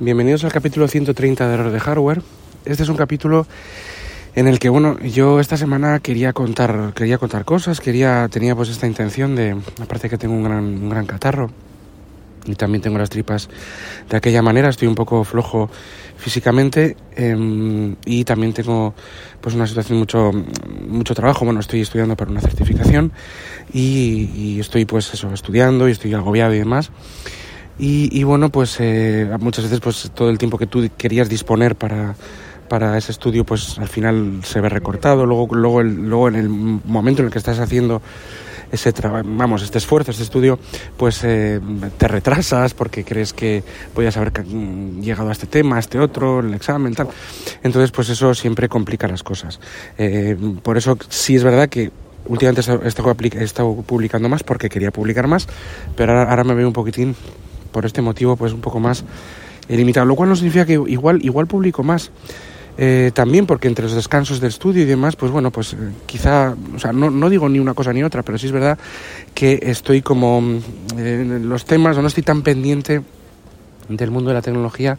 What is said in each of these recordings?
Bienvenidos al capítulo 130 de Error de Hardware. Este es un capítulo en el que, bueno, yo esta semana quería contar, quería contar cosas, quería, tenía pues esta intención de, aparte que tengo un gran, un gran catarro y también tengo las tripas de aquella manera, estoy un poco flojo físicamente em, y también tengo pues una situación mucho mucho trabajo bueno estoy estudiando para una certificación y, y estoy pues eso estudiando y estoy agobiado y demás y, bueno, pues eh, muchas veces pues todo el tiempo que tú querías disponer para, para ese estudio pues al final se ve recortado, luego, luego, luego en el momento en el que estás haciendo ese vamos, este esfuerzo, este estudio, pues eh, te retrasas porque crees que podías haber llegado a este tema, a este otro, el examen, tal. Entonces, pues eso siempre complica las cosas. Eh, por eso sí es verdad que últimamente he estado, he estado, publicando más porque quería publicar más, pero ahora, ahora me veo un poquitín por este motivo pues un poco más limitado, lo cual no significa que igual, igual publico más. Eh, también porque entre los descansos del estudio y demás, pues bueno, pues eh, quizá, o sea, no, no, digo ni una cosa ni otra, pero sí es verdad que estoy como en los temas, o no estoy tan pendiente del mundo de la tecnología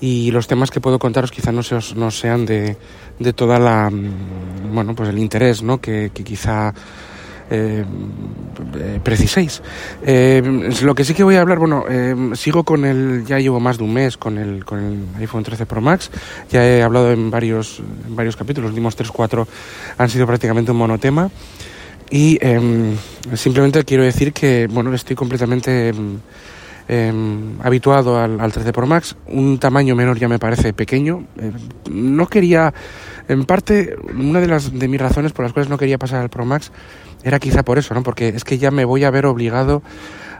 y los temas que puedo contaros quizá no, no sean de, de toda la, mm, bueno, pues el interés, ¿no? Que, que quizá eh, eh, preciséis. Eh, lo que sí que voy a hablar, bueno, sigo con el, ya llevo más de un mes con el, con el iPhone 13 Pro Max, ya he hablado en varios, en varios capítulos, los últimos 3-4 han sido prácticamente un monotema. Y em, simplemente quiero decir que, bueno, estoy completamente em, em, habituado al, 13 Pro Max. Un tamaño menor ya me parece pequeño. no quería, en parte, una de, las, de mis razones por las cuales no quería pasar al Pro Max era quizá por eso, ¿no? Porque es que ya me voy a ver obligado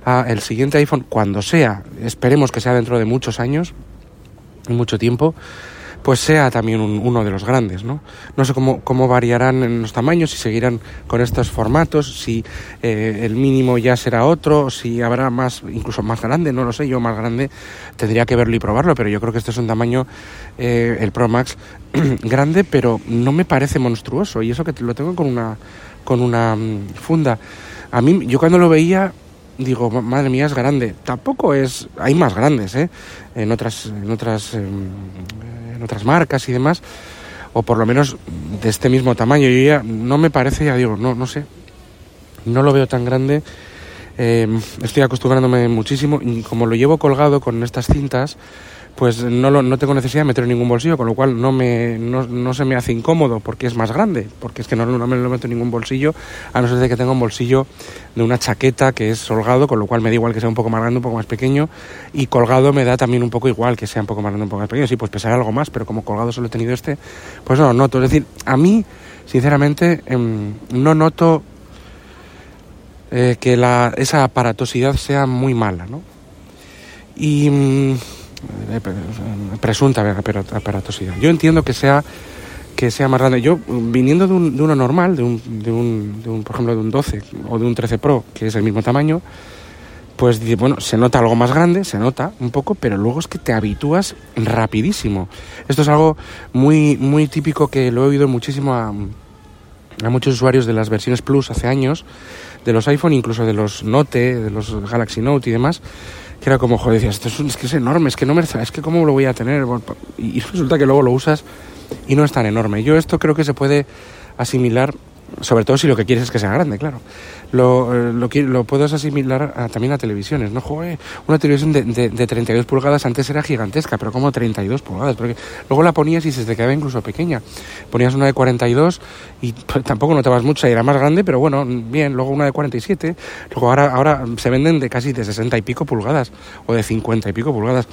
a el siguiente iPhone, cuando sea, esperemos que sea dentro de muchos años, mucho tiempo, pues sea también uno de los grandes, ¿no? No sé cómo, cómo variarán en los tamaños, si seguirán con estos formatos, si eh, el mínimo ya será otro, si habrá más, incluso más grande, no lo sé, yo más grande tendría que verlo y probarlo, pero yo creo que este es un tamaño, eh, el Pro Max, grande, pero no me parece monstruoso, y eso que lo tengo con una con una mm, funda. A mí, yo cuando lo veía, digo, madre mía, es grande. Tampoco es, hay más grandes, ¿eh? En otras, en otras, em, en otras marcas y demás, o por lo menos de este mismo tamaño. Yo ya no me parece, ya digo, no, no sé, no lo veo tan grande. Em, estoy acostumbrándome muchísimo y como lo llevo colgado con estas cintas, pues no, lo, no tengo necesidad de meter en ningún bolsillo, con lo cual no, me, no, no, se me hace incómodo porque es más grande, porque es que no, no, me lo meto en ningún bolsillo, a no ser de que tenga un bolsillo de una chaqueta que es holgado, con lo cual me da igual que sea un poco más grande, un poco más pequeño, y colgado me da también un poco igual que sea un poco más grande, un poco más pequeño, sí, pues pesará algo más, pero como colgado solo he tenido este, pues no lo noto, es decir, a mí, sinceramente, em, no noto eh, que la, esa aparatosidad sea muy mala, ¿no? Y mm, presunta aparatosidad. Yo entiendo que sea que sea más grande. Yo, viniendo de, un, uno normal, de un, de, un, de un, por ejemplo, de un 12 o de un 13 Pro, que es el mismo tamaño, pues bueno, se nota algo más grande, se nota un poco, pero luego es que te habitúas rapidísimo. Esto es algo muy, muy típico que lo he oído muchísimo a, a muchos usuarios de las versiones Plus hace años, de los iPhone, incluso de los Note, de los Galaxy Note y demás, que era como, joder, decías, esto es, es, que es enorme, es que no me es que cómo lo voy a tener. Y resulta que luego lo usas y no es tan enorme. Yo esto creo que se puede asimilar sobre todo si lo que quieres es que sea grande, claro. Lo, eh, lo, lo puedes asimilar también a televisiones, ¿no? Joder, una televisión de, de, de, 32 pulgadas antes era gigantesca, pero como 32 pulgadas, porque luego la ponías y se te quedaba incluso pequeña. Ponías una de 42 y pues, tampoco notabas mucho, era más grande, pero bueno, bien, luego una de 47, luego ahora, ahora se venden de casi de 60 y pico pulgadas, o de 50 y pico pulgadas,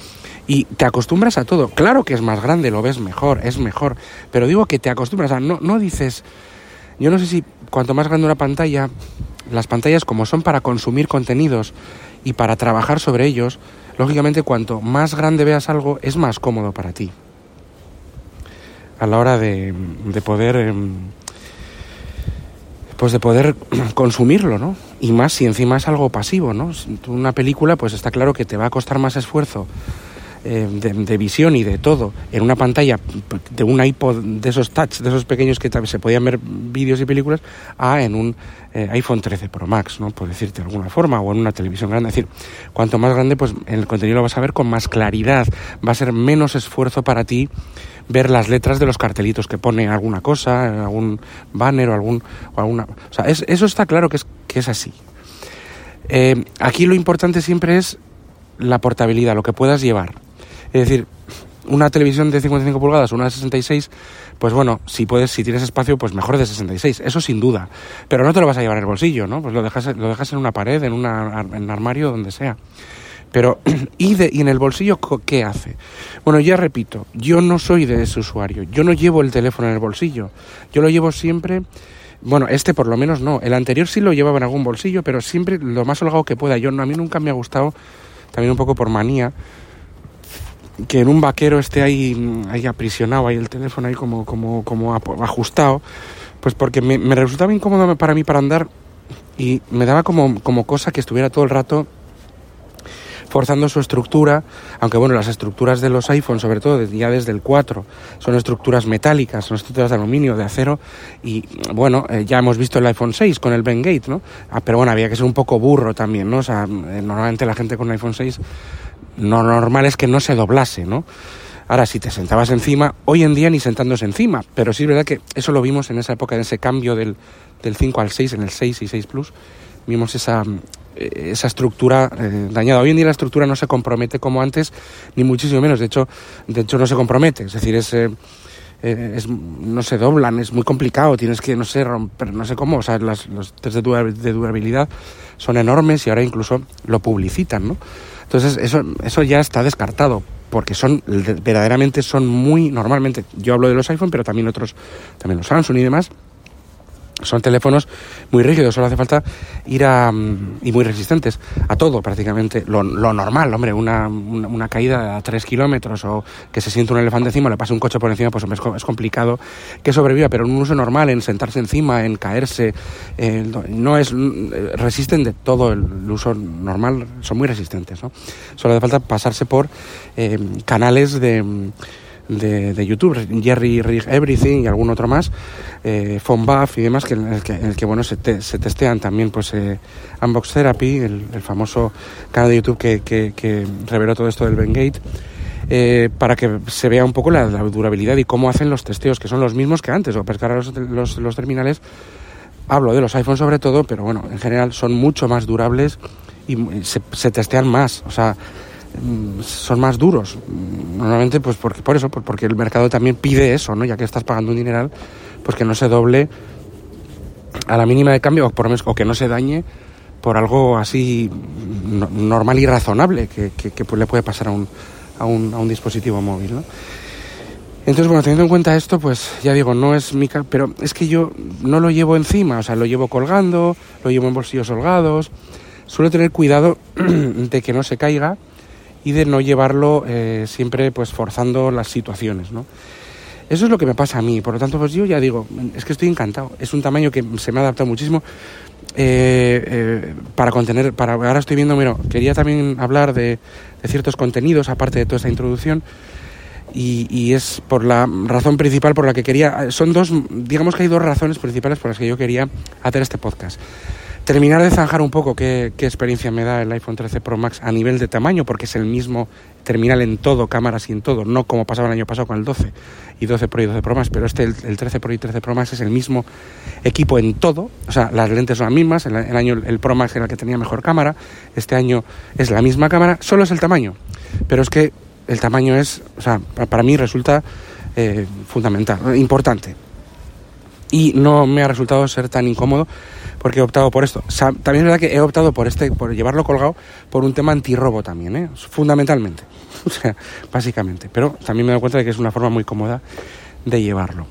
y te acostumbras a todo. Claro que es más grande, lo ves mejor, es mejor, pero digo que te acostumbras, a, no, no dices yo no sé si cuanto más grande una pantalla, las pantallas como son para consumir contenidos y para trabajar sobre ellos, lógicamente cuanto más grande veas algo es más cómodo para ti. A la hora de, de poder em, pues de poder consumirlo, ¿no? Y más si encima es algo pasivo, ¿no? Una película, pues está claro que te va a costar más esfuerzo eh, de, visión y de todo en una pantalla de un iPod de esos touch, de esos pequeños que se podían ver vídeos y películas, a en un eh, iPhone 13 Pro Max, ¿no? Por decirte de alguna forma, o en una televisión grande. Es decir, cuanto más grande, pues el contenido lo vas a ver con más claridad, va a ser menos esfuerzo para ti ver las letras de los cartelitos que pone alguna cosa, algún banner o algún o alguna, o sea, eso está claro que es que es así. Eh, aquí lo importante siempre es la portabilidad, lo que puedas llevar. Es decir, una televisión de 55 pulgadas, una de 66, pues bueno, si puedes, si tienes espacio, pues mejor de 66, eso sin duda. Pero no te lo vas a llevar en el bolsillo, ¿no? Pues lo dejas, lo dejas en una pared, en, en un armario, donde sea. Pero, ¿y, de, ¿y en el bolsillo qué hace? Bueno, ya repito, yo no soy de ese usuario, yo no llevo el teléfono en el bolsillo, yo lo llevo siempre... Bueno, este por lo menos no. El anterior sí lo llevaba en algún bolsillo, pero siempre lo más holgado que pueda. Yo a mí nunca me ha gustado, también un poco por manía, que en un vaquero esté ahí, ahí aprisionado, ahí el teléfono ahí como, como, como ajustado, pues porque me, me resultaba incómodo para mí para andar y me daba como, como cosa que estuviera todo el rato forzando su estructura, aunque bueno, las estructuras de los iPhones, sobre todo ya desde el 4, son estructuras metálicas, son estructuras de aluminio, de acero, y bueno, eh, ya hemos visto el iPhone 6 con el Ben Gate, ¿no? Ah, pero bueno, había que ser un poco burro también, ¿no? O sea, eh, normalmente la gente con el iPhone 6 lo normal es que no se doblase, ¿no? Ahora, si te sentabas encima, hoy en día ni sentándose encima, pero sí es verdad que eso lo vimos en esa época, en ese cambio del, del 5 al 6, en el 6 y 6 Plus, vimos esa, eh, esa estructura eh, dañada. Hoy en día la estructura no se compromete como antes, ni muchísimo menos, de hecho, de hecho no se compromete, es decir, es... Eh, es, no se doblan, es muy complicado, tienes que, no sé, romper, no sé cómo, o sea, las, los test de durabilidad son enormes y ahora incluso lo publicitan, ¿no? Entonces eso, eso ya está descartado, porque son verdaderamente son muy normalmente yo hablo de los iPhone pero también otros también los Samsung y demás son teléfonos muy rígidos, solo hace falta ir a... Mm, y muy resistentes a todo prácticamente. Lo, normal, hombre, una, una, caída a 3 kilómetros o que se siente un elefante encima, le pase un coche por encima, pues es, es complicado que sobreviva, pero un uso normal, en sentarse encima, en caerse, no es... resisten de todo el, uso normal, son muy resistentes, ¿no? Solo hace falta pasarse por eh, canales de de, de YouTube, Jerry Rig Everything y algún otro más, eh, Buff y demás, que en el que, el que bueno, se, se, testean también pues eh, Unbox Therapy, el, famoso canal de YouTube que, que, que reveló todo esto del Bengate. Eh, para que se vea un poco la, durabilidad y cómo hacen los testeos, que son los mismos que antes, o pescar los, los, los terminales, hablo de los iPhones sobre todo, pero bueno, en general son mucho más durables y se, se testean más, o sea, son más duros. Normalmente, pues porque, por eso, porque el mercado también pide eso, ¿no? Ya que estás pagando un dineral, pues que no se doble a la mínima de cambio o, que no se dañe por algo así normal y razonable que, que, pues le puede pasar a un, a un, a un dispositivo móvil, ¿no? Entonces, bueno, teniendo en cuenta esto, pues ya digo, no es mi... Pero es que yo no lo llevo encima, o sea, lo llevo colgando, lo llevo en bolsillos holgados. Suelo tener cuidado de que no se caiga y de no llevarlo eh, siempre pues forzando las situaciones, ¿no? Eso es lo que me pasa a mí, por lo tanto pues yo ya digo, es que estoy encantado, es un tamaño que se me ha adaptado muchísimo eh, eh, para contener, para ahora estoy viendo, mira, quería también hablar de, ciertos contenidos aparte de toda esta introducción y, y, es por la razón principal por la que quería, son dos, digamos que hay dos razones principales por las que yo quería hacer este podcast terminar de zanjar un poco qué, experiencia me da el iPhone 13 Pro Max a nivel de tamaño, porque es el mismo terminal en todo, cámaras y en todo, no como pasaba el año pasado con el 12 y 12 Pro y 12 Pro Max, pero este, el, 13 Pro y 13 Pro Max es el mismo equipo en todo, o sea, las lentes son las mismas, el, el año el Pro Max era el que tenía mejor cámara, este año es la misma cámara, solo es el tamaño, pero es que el tamaño es, o sea, para mí resulta eh, fundamental, importante. Y no me ha resultado ser tan incómodo porque he optado por esto. también es verdad que he optado por este, por llevarlo colgado por un tema antirrobo también, ¿eh? fundamentalmente. o sea, básicamente. Pero también me dado cuenta de que es una forma muy cómoda de llevarlo.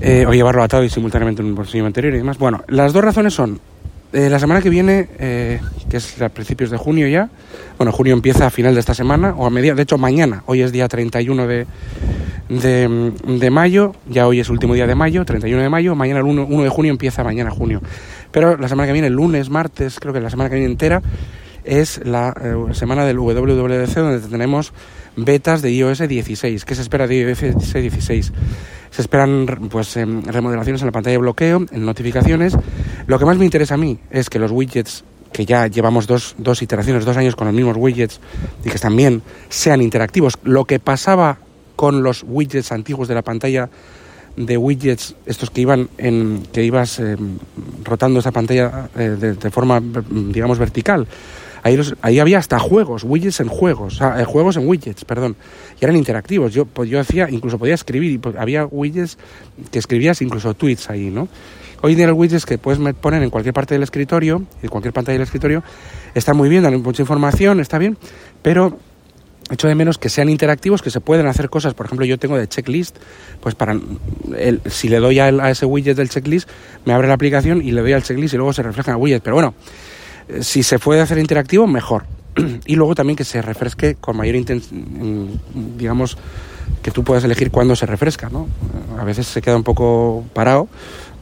Eh, o llevarlo atado y simultáneamente en un bolsillo anterior y demás. Bueno, las dos razones son eh, la semana que viene, eh, que es a principios de junio ya, bueno, junio empieza a final de esta semana, o a media, de hecho mañana, hoy es día 31 de, de, de, mayo, ya hoy es último día de mayo, 31 de mayo, mañana el 1, 1, de junio empieza mañana junio. Pero la semana que viene, el lunes, martes, creo que la semana que viene entera, es la eh, semana del WWDC donde tenemos betas de iOS 16. ¿Qué se espera de iOS 16? Se esperan pues em, remodelaciones en la pantalla de bloqueo, en notificaciones. Lo que más me interesa a mí es que los widgets que ya llevamos dos, dos iteraciones, dos años con los mismos widgets y que están bien, sean interactivos. Lo que pasaba con los widgets antiguos de la pantalla de widgets, estos que iban en, que ibas em, rotando esa pantalla eh, de, forma, digamos, vertical. Ahí, ahí había hasta juegos, widgets en juegos, o eh, juegos en widgets, perdón, y eran interactivos. Yo, pues, yo hacía, incluso podía escribir, y pues, había widgets que escribías incluso tweets ahí, ¿no? Hoy en día los widgets que puedes poner en cualquier parte del escritorio, en cualquier pantalla del escritorio, está muy bien, dan mucha información, está bien, pero echo de menos que sean interactivos, que se pueden hacer cosas. Por ejemplo, yo tengo de checklist, pues para el, si le doy a, a, ese widget del checklist, me abre la aplicación y le doy al checklist y luego se refleja en el widget. Pero bueno, eh, si se puede hacer interactivo, mejor. y luego también que se refresque con mayor intensidad, digamos, que tú puedas elegir cuándo se refresca, ¿no? A veces se queda un poco parado.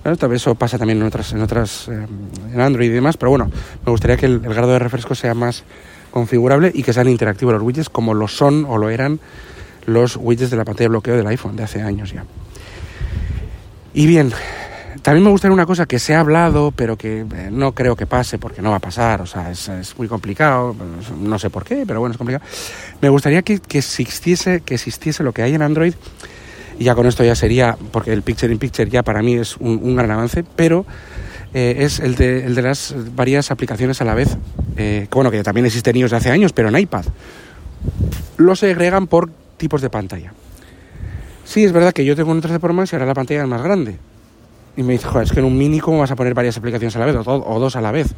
tal vez eso pasa también en otras, en otras, eh, en Android y demás, pero bueno, me gustaría que el grado de refresco sea más, configurable y que sean interactivos los widgets como lo son o lo eran los widgets de la pantalla de bloqueo del iPhone de hace años ya. Y bien, también me gustaría una cosa que se ha hablado, pero que eh, no creo que pase porque no va a pasar, o sea, es, muy complicado, no sé por qué, pero bueno, es complicado. Me gustaría que, que, existiese, que existiese lo que hay en Android, y ya con esto ya sería, porque el Picture in Picture ya para mí es un, un gran avance, pero eh, es el de, el de, las varias aplicaciones a la vez, eh, que, bueno, que también existen ellos de hace años, pero en iPad. Lo segregan por tipos de pantalla. Sí, es verdad que yo tengo un 13 Pro Max y ahora la pantalla es más grande. Y me dice, joder, es que en un mini, ¿cómo vas a poner varias aplicaciones a la vez? O, o dos a la vez,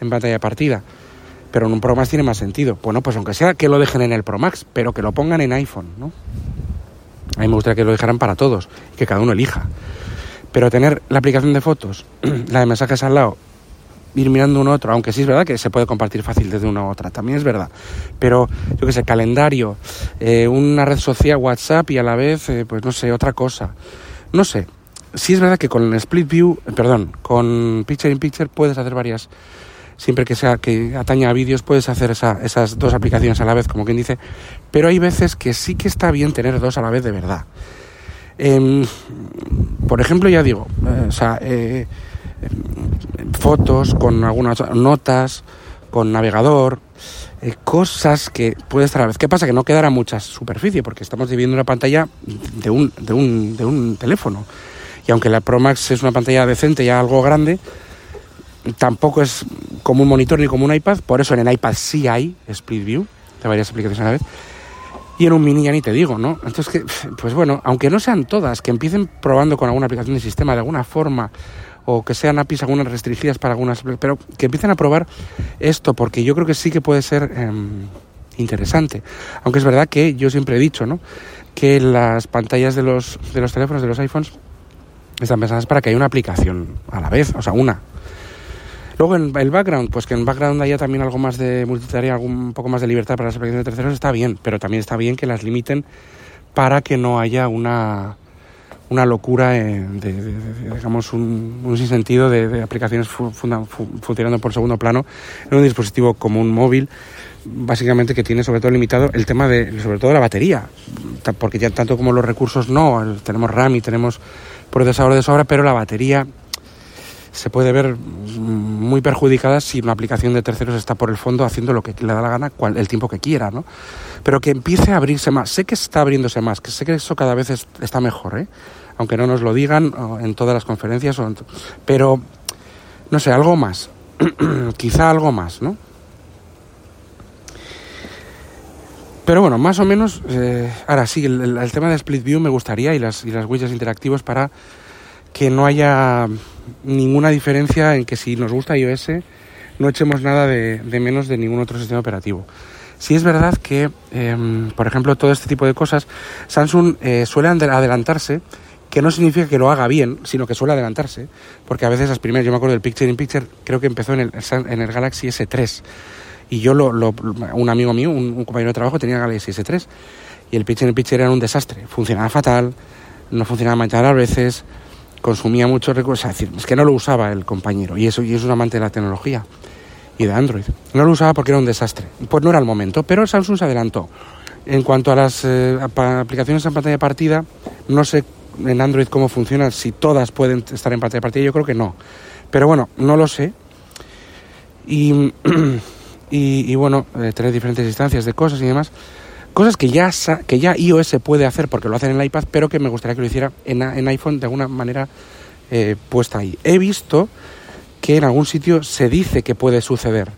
en pantalla partida. Pero en un Pro Max tiene más sentido. Bueno, pues aunque sea que lo dejen en el Pro Max, pero que lo pongan en iPhone, ¿no? A mí me gustaría que lo dejaran para todos que cada uno elija. Pero tener la aplicación de fotos, la de mensajes al lado, ir mirando uno a otro, aunque sí es verdad que se puede compartir fácil desde una a otra, también es verdad. Pero yo qué sé, calendario, eh, una red social, WhatsApp y a la vez, eh, pues no sé, otra cosa. No sé. Sí es verdad que con el Split View, eh, perdón, con Picture in Picture puedes hacer varias, siempre que sea que ataña a vídeos, puedes hacer esas dos aplicaciones a la vez, como quien dice. Pero hay veces que sí que está bien tener dos a la vez de verdad. Em, por ejemplo, ya digo, eh, o sea, eh, fotos con algunas notas, con navegador, eh, cosas que puede estar a la vez. ¿Qué pasa? Que no quedará mucha superficie porque estamos dividiendo una pantalla de un, de un, de un teléfono. Y aunque la Pro Max es una pantalla decente, ya algo grande, tampoco es como un monitor ni como un iPad. Por eso en el iPad sí hay Split View de varias aplicaciones a la vez. Y en un mini ya ni te digo, ¿no? Entonces, que, pues bueno, aunque no sean todas, que empiecen probando con alguna aplicación de sistema de alguna forma, o que sean APIs algunas restringidas para algunas, pero que empiecen a probar esto, porque yo creo que sí que puede ser em, interesante. Aunque es verdad que yo siempre he dicho, ¿no? Que las pantallas de los, de los teléfonos, de los iPhones, están pensadas para que haya una aplicación a la vez, o sea, una, Luego en el background, pues que en background haya también algo más de multitarea, un poco más de libertad para las aplicaciones de terceros, está bien, pero también está bien que las limiten para que no haya una, una locura de, digamos, un, un sinsentido de, aplicaciones funcionando por segundo plano en un dispositivo como un móvil, básicamente que tiene sobre todo limitado el tema de, sobre todo la batería, porque ya tanto como los recursos no, tenemos RAM y tenemos procesador de sobra, pero la batería se puede ver muy perjudicada si una aplicación de terceros está por el fondo haciendo lo que le da la gana el tiempo que quiera, ¿no? Pero que empiece a abrirse más. Sé que está abriéndose más, que sé que eso cada vez está mejor, ¿eh? Aunque no nos lo digan en todas las conferencias, pero no sé, algo más. Quizá algo más, ¿no? Pero bueno, más o menos, eh, ahora sí, el, tema de Split View me gustaría y las, y las widgets interactivos para que no haya ninguna diferencia en que si nos gusta iOS no echemos nada de, menos de ningún otro sistema operativo. Si es verdad que, em, por ejemplo, todo este tipo de cosas, Samsung eh, suele adelantarse, que no significa que lo haga bien, sino que suele adelantarse, porque a veces las primeras, yo me acuerdo del Picture in Picture, creo que empezó en el, en el Galaxy S3, y yo, lo, un amigo mío, un, compañero de trabajo, tenía Galaxy S3, y el Picture in Picture era un desastre, funcionaba fatal, no funcionaba mal a veces, consumía muchos recursos, es decir, es que no lo usaba el compañero y eso y es un amante de la tecnología. y de Android. No lo usaba porque era un desastre. Pues no era el momento, pero Samsung se adelantó. En cuanto a las eh, aplicaciones en pantalla de partida, no sé en Android cómo funciona, si todas pueden estar en pantalla de partida, yo creo que no. Pero bueno, no lo sé. Y, y, bueno, eh, tener diferentes instancias de cosas y demás. Cosas que ya, que ya iOS puede hacer porque lo hacen en el iPad, pero que me gustaría que lo hiciera en, iPhone de alguna manera eh, puesta ahí. He visto que en algún sitio se dice que puede suceder.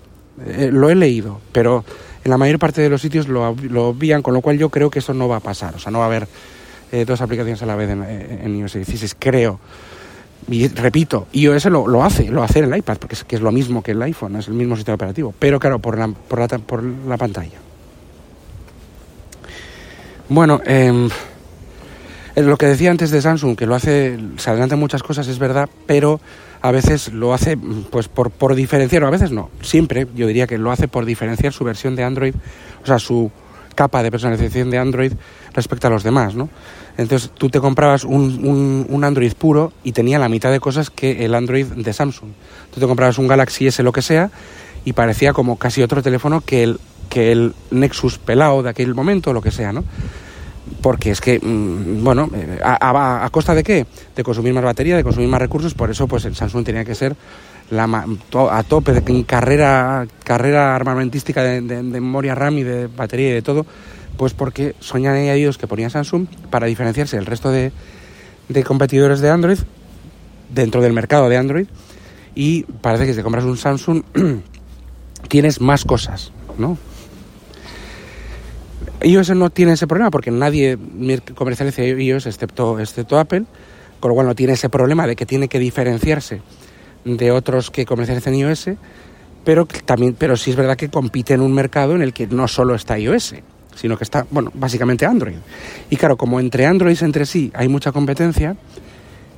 Eh, lo he leído, pero en la mayor parte de los sitios lo, lo con lo cual yo creo que eso no va a pasar. O sea, no va a haber eh, dos aplicaciones a la vez en, en, iOS 16, creo. Y repito, iOS lo, lo hace, lo hace en el iPad, porque es, que es lo mismo que el iPhone, es el mismo sistema operativo, pero claro, por la, por la, por la pantalla. Bueno, eh, lo que decía antes de Samsung, que lo hace, se adelanta muchas cosas, es verdad, pero a veces lo hace pues por, por diferenciar, o a veces no, siempre yo diría que lo hace por diferenciar su versión de Android, o sea, su capa de personalización de Android respecto a los demás, ¿no? Entonces tú te comprabas un, un, Android puro y tenía la mitad de cosas que el Android de Samsung. Tú te comprabas un Galaxy S lo que sea y parecía como casi otro teléfono que el, que el Nexus pelado de aquel momento, lo que sea, ¿no? porque es que, mm, bueno, eh, a, costa de qué? De consumir más batería, de consumir más recursos, por eso pues el Samsung tenía que ser la, a tope de carrera, carrera armamentística de, memoria RAM y de batería y de todo, pues porque soñan ellos que ponía Samsung para diferenciarse del resto de, de competidores de Android dentro del mercado de Android y parece que si te compras un Samsung tienes más cosas, ¿no? iOS no tiene ese problema porque nadie comercializa iOS excepto, excepto Apple, con lo cual no tiene ese problema de que tiene que diferenciarse de otros que comercializan iOS, pero también, pero sí es verdad que compite en un mercado en el que no solo está iOS, sino que está, bueno, básicamente Android. Y claro, como entre Androids entre sí hay mucha competencia,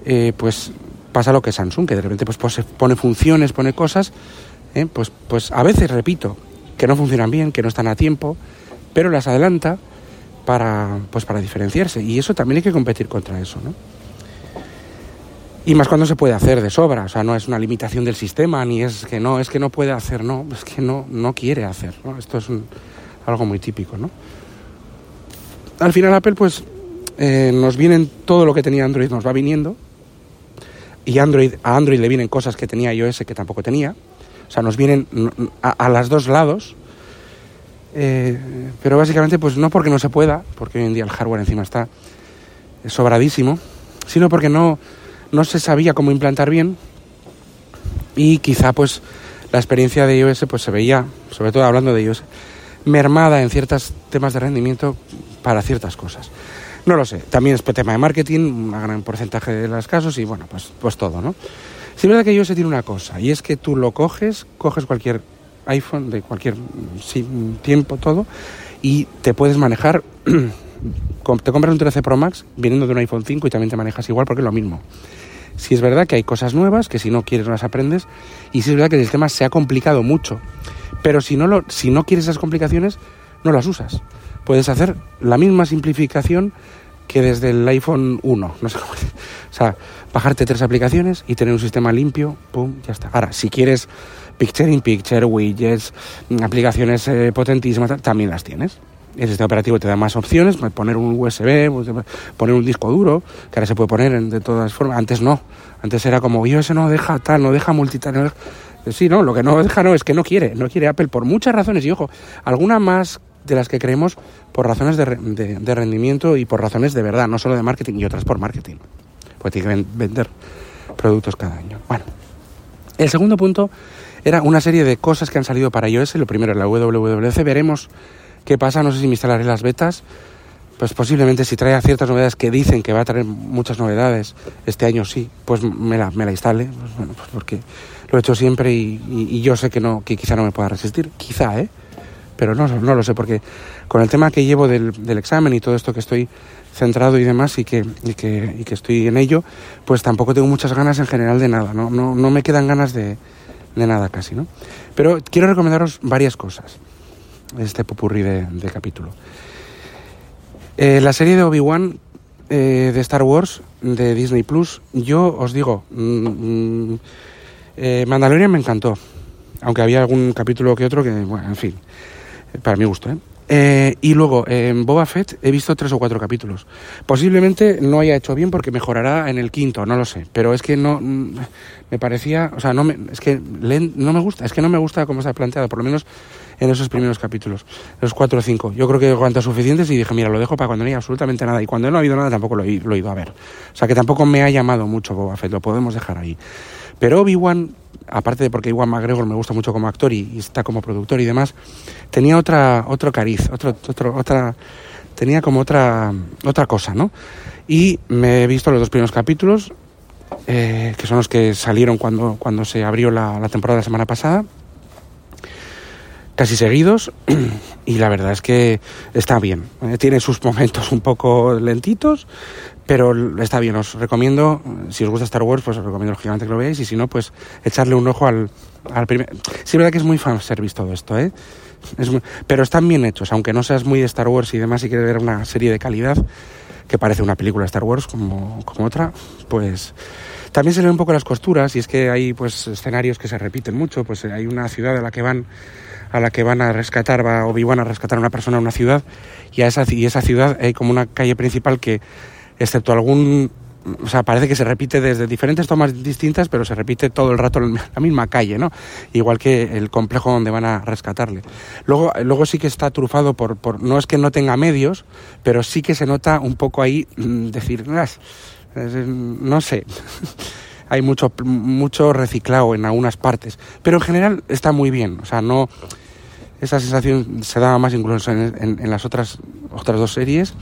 eh, pues pasa lo que Samsung, que de repente pues, pues pone funciones, pone cosas, eh, pues, pues a veces, repito, que no funcionan bien, que no están a tiempo, pero las adelanta para, pues para diferenciarse. Y eso también hay que competir contra eso, ¿no? Y más cuando se puede hacer de sobra, o sea, no es una limitación del sistema, ni es que no, es que no puede hacer, no, es que no, no quiere hacer, ¿no? Esto es algo muy típico, ¿no? Al final Apple, pues, eh, nos vienen todo lo que tenía Android, nos va viniendo, y Android, a Android le vienen cosas que tenía iOS que tampoco tenía, o sea, nos vienen a, a los dos lados, eh, pero básicamente, pues no porque no se pueda, porque hoy en día el hardware encima está sobradísimo, sino porque no, no se sabía cómo implantar bien y quizá pues la experiencia de iOS pues se veía, sobre todo hablando de iOS, mermada en ciertos temas de rendimiento para ciertas cosas. No lo sé, también es tema de marketing, un gran porcentaje de los casos y bueno, pues, pues todo, ¿no? Sí es verdad que iOS tiene una cosa y es que tú lo coges, coges cualquier iPhone de cualquier tiempo, todo, y te puedes manejar. te compras un 13 Pro Max viniendo de un iPhone 5 y también te manejas igual porque es lo mismo. Si es verdad que hay cosas nuevas que si no quieres no las aprendes y si es verdad que el sistema se ha complicado mucho, pero si no, lo, si no quieres esas complicaciones no las usas. Puedes hacer la misma simplificación que desde el iPhone 1, no sé cómo O sea, bajarte tres aplicaciones y tener un sistema limpio, pum, ya está. Ahora, si quieres Picture in Picture, widgets, aplicaciones eh, potentísimas, también las tienes. El sistema operativo te da más opciones, pues, poner un USB, pues, poner un disco duro, que ahora se puede poner de todas formas. Antes no, antes era como, yo ese no deja tal, no deja multitarea. Sí, no, lo que no deja no, es que no quiere, no quiere Apple por muchas razones. Y ojo, alguna más de las que creemos por razones de, de, rendimiento y por razones de verdad, no solo de marketing y otras por marketing. Porque tiene que vender productos cada año. Bueno, el segundo punto era una serie de cosas que han salido para iOS. Lo primero es la WWDC. Veremos qué pasa. No sé si me instalaré las betas. Pues posiblemente si trae ciertas novedades que dicen que va a traer muchas novedades este año, sí, pues me la, me la instale. Pues bueno, pues porque lo he hecho siempre y, yo sé que no, que quizá no me pueda resistir. Quizá, ¿eh? Pero no, no lo sé, porque con el tema que llevo del, del examen y todo esto que estoy centrado y demás y que, y que, y que estoy en ello, pues tampoco tengo muchas ganas en general de nada. No, no, no me quedan ganas de, de nada casi, ¿no? Pero quiero recomendaros varias cosas, este popurrí de, capítulo. Eh, la serie de Obi-Wan eh, de Star Wars de Disney Plus, yo os digo, mm, mm, eh, Mandalorian me encantó, aunque había algún capítulo que otro que, bueno, en fin, para mi gusto, ¿eh? Eh, y luego, en Boba Fett he visto tres o cuatro capítulos. Posiblemente no haya hecho bien porque mejorará en el quinto, no lo sé. Pero es que no mm, me parecía, o sea, no me, es que no me gusta, es que no me gusta cómo está planteado, por lo menos en esos primeros capítulos, los cuatro o cinco. Yo creo que cuantos suficientes y dije, mira, lo dejo para cuando no haya absolutamente nada. Y cuando no ha habido nada tampoco lo he, lo he ido a ver. O sea, que tampoco me ha llamado mucho Boba Fett, lo podemos dejar ahí. Pero Obi-Wan aparte de porque Iwan McGregor me gusta mucho como actor y, está como productor y demás, tenía otra, otro cariz, otro, otro, otra, tenía como otra, otra cosa, ¿no? Y me he visto los dos primeros capítulos, eh, que son los que salieron cuando, cuando se abrió la, la temporada la semana pasada, casi seguidos, y la verdad es que está bien. Eh, tiene sus momentos un poco lentitos, pero está bien, os recomiendo, si os gusta Star Wars, pues os recomiendo lógicamente que lo veáis y si no, pues echarle un ojo al, primer... Sí, es verdad que es muy fanservice todo esto, ¿eh? Pero están bien hechos, aunque no seas muy de Star Wars y demás y quieres ver una serie de calidad que parece una película de Star Wars como, como otra, pues también se ven un poco las costuras y es que hay pues escenarios que se repiten mucho, pues hay una ciudad a la que van a la que van a rescatar, va Obi-Wan a rescatar a una persona a una ciudad y a esa, y esa ciudad hay como una calle principal que excepto algún o sea, parece que se repite desde diferentes tomas distintas, pero se repite todo el rato en la misma calle, ¿no? Igual que el complejo donde van a rescatarle. Luego, luego sí que está trufado por, por no es que no tenga medios, pero sí que se nota un poco ahí mm, decir, no sé, hay mucho, mucho reciclado en algunas partes, pero en general está muy bien, o sea, no, esa sensación se da más incluso en, en las otras, otras dos series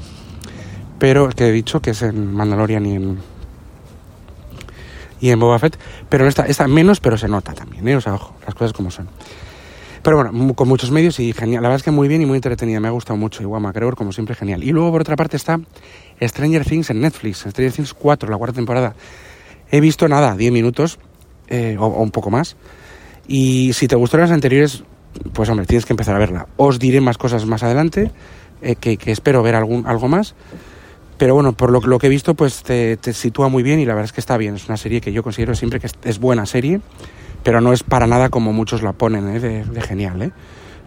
pero que he dicho que es en Mandalorian y en y en Boba Fett, pero está, está menos, pero se nota también, ¿eh? o sea, ojo, las cosas como son. Pero bueno, con muchos medios y genial. La verdad es que muy bien y muy entretenida. Me ha gustado mucho. Igual McGregor, como siempre, genial. Y luego, por otra parte, está Stranger Things en Netflix. Stranger Things 4, la cuarta temporada. He visto nada, 10 minutos eh, o, un poco más. Y si te gustaron las anteriores, pues hombre, tienes que empezar a verla. Os diré más cosas más adelante, eh, que, que, espero ver algún, algo más. Pero bueno, por lo, que he visto, pues te, sitúa muy bien y la verdad es que está bien. Es una serie que yo considero siempre que es, buena serie, pero no es para nada como muchos la ponen, ¿eh? de, genial, ¿eh?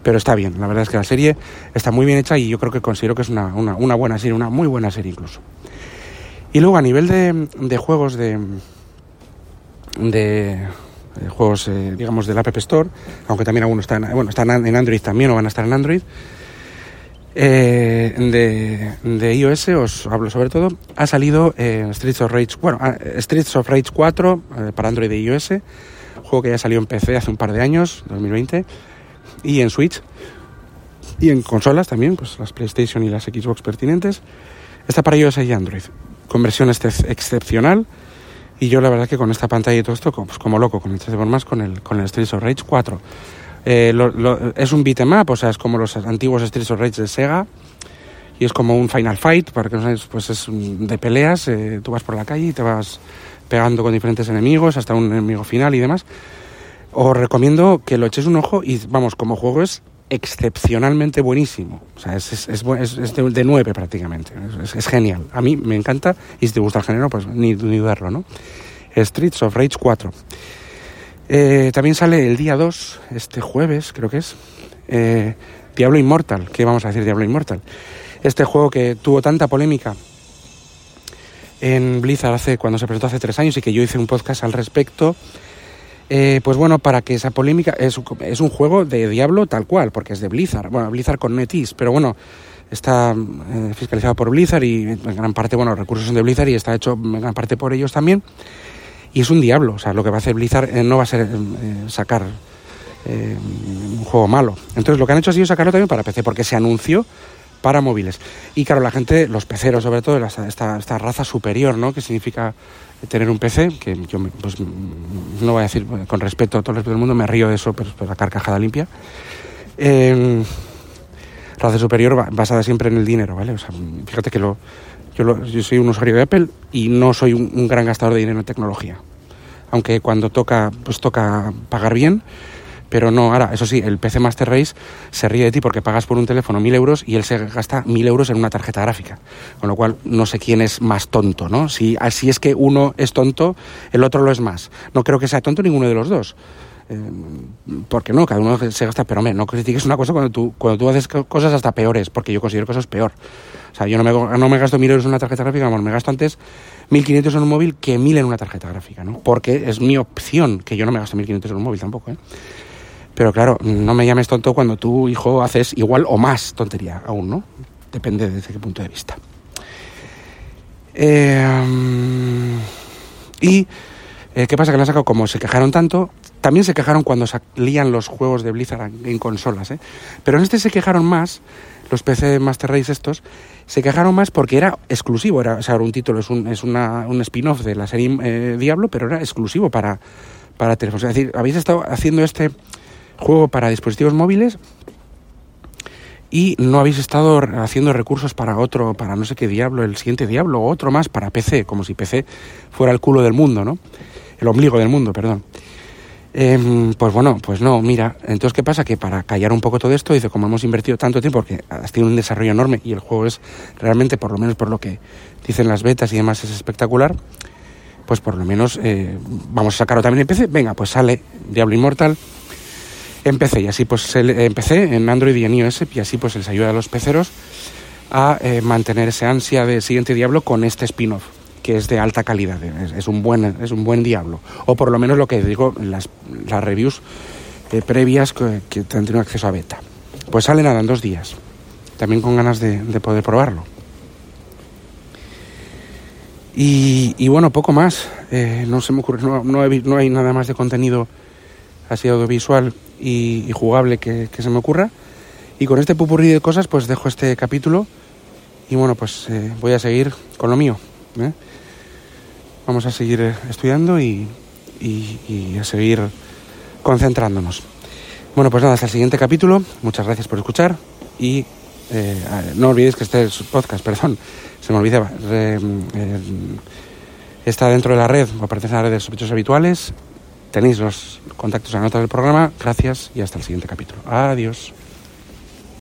Pero está bien, la verdad es que la serie está muy bien hecha y yo creo que considero que es una, una, buena serie, una muy buena serie incluso. Y luego a nivel de, de juegos de, de, juegos, eh, digamos, del App Store, aunque también algunos están, bueno, están en Android también o van a estar en Android, eh, de, de, iOS, os hablo sobre todo, ha salido eh, Streets of Rage, bueno, ah, Streets of Rage 4 eh, para Android y iOS, juego que ya salió en PC hace un par de años, 2020, y en Switch, y en consolas también, pues las PlayStation y las Xbox pertinentes. Está para iOS y Android, con versión este excepcional, y yo la verdad que con esta pantalla y todo esto, pues como loco, el 3 más con el, con el Streets of Rage 4. Eh, es un beat'em o sea, es como los antiguos Streets of Rage de Sega. Y es como un Final Fight, para que no sabes, pues es de peleas. Eh, tú vas por la calle y te vas pegando con diferentes enemigos hasta un enemigo final y demás. Os recomiendo que lo echéis un ojo y, vamos, como juego es excepcionalmente buenísimo. O sea, es, es, es, de, de, 9 prácticamente. Es, genial. A mí me encanta y si te gusta el género, pues ni, ni dudarlo, ¿no? Streets of Rage 4. Eh, también sale el día 2, este jueves creo que es, eh, Diablo Immortal. ¿Qué vamos a decir Diablo Immortal? Este juego que tuvo tanta polémica en Blizzard hace, cuando se presentó hace tres años y que yo hice un podcast al respecto. Eh, pues bueno, para que esa polémica es, es, un juego de Diablo tal cual, porque es de Blizzard, bueno, Blizzard con NetEase, pero bueno, está fiscalizado por Blizzard y en gran parte, bueno, los recursos son de Blizzard y está hecho en gran parte por ellos también y es un diablo. O sea, lo que va a hacer Blizzard eh, no va a ser eh, sacar eh, un juego malo. Entonces, lo que han hecho ha sido sacarlo también para PC, porque se anunció para móviles. Y claro, la gente, los peceros sobre todo, esta, esta raza superior, ¿no? Que significa tener un PC, que yo pues, no voy a decir con respeto, todo el respeto del mundo, me río de eso, pero, la carcajada limpia. raza superior basada siempre en el dinero, ¿vale? O sea, fíjate que lo, yo, soy un usuario de Apple y no soy un, gran gastador de dinero en tecnología. Aunque cuando toca, pues toca pagar bien, pero no, ahora, eso sí, el PC Master Race se ríe de ti porque pagas por un teléfono mil euros y él se gasta mil euros en una tarjeta gráfica. Con lo cual, no sé quién es más tonto, ¿no? Si así es que uno es tonto, el otro lo es más. No creo que sea tonto ninguno de los dos. Eh, porque no, cada uno se gasta, pero hombre, no critiques una cosa cuando tú, cuando tú haces cosas hasta peores, porque yo considero cosas peor. O sea, yo no me, no me gasto mil euros en una tarjeta gráfica, me gasto antes 1.500 en un móvil que 1.000 en una tarjeta gráfica, ¿no? Porque es mi opción, que yo no me gasto 1.500 en un móvil tampoco, ¿eh? Pero claro, no me llames tonto cuando tu hijo haces igual o más tontería aún, ¿no? Depende desde qué punto de vista. Eh, y eh, ¿qué pasa? Que han sacado, como se quejaron tanto, también se quejaron cuando salían los juegos de Blizzard en consolas, ¿eh? Pero en este se quejaron más, los PC Master Race estos, se quejaron más porque era exclusivo, era, o sea, un título, es un, es una, un spin-off de la serie eh, Diablo, pero era exclusivo para, para teléfonos. Es decir, habéis estado haciendo este juego para dispositivos móviles y no habéis estado haciendo recursos para otro, para no sé qué diablo, el siguiente diablo, o otro más para PC, como si PC fuera el culo del mundo, ¿no? El ombligo del mundo, perdón. Em, pues bueno, pues no, mira, entonces ¿qué pasa? Que para callar un poco todo esto, dice, como hemos invertido tanto tiempo, porque has tenido un desarrollo enorme y el juego es realmente, por lo menos por lo que dicen las betas y demás, es espectacular, pues por lo menos eh, vamos a sacarlo también en PC. Venga, pues sale Diablo Inmortal empecé y así pues empecé en Android y en iOS y así pues les ayuda a los peceros a eh, mantener esa ansia de siguiente Diablo con este spin-off que es de alta calidad, es, un buen es un buen Diablo o por lo menos lo que digo las, las reviews eh, previas que, que han tenido acceso a beta. Pues sale nada en dos días, también con ganas de, poder probarlo. Y, bueno, poco más. Eh, no se me ocurre, no, no, hay nada más de contenido así audiovisual y, jugable que, se me ocurra. Y con este pupurrí de cosas, pues dejo este capítulo y bueno, pues eh, voy a seguir con lo mío. ¿eh? Vamos a seguir eh, estudiando y, a seguir concentrándonos. Bueno, pues nada, hasta el siguiente capítulo. Muchas gracias por escuchar y no olvidéis que este es podcast, perdón, se me olvidaba. está dentro de la red, o pertenece a la red de sospechosos habituales Tenéis los contactos en la nota del programa. Gracias y hasta el siguiente capítulo. Adiós.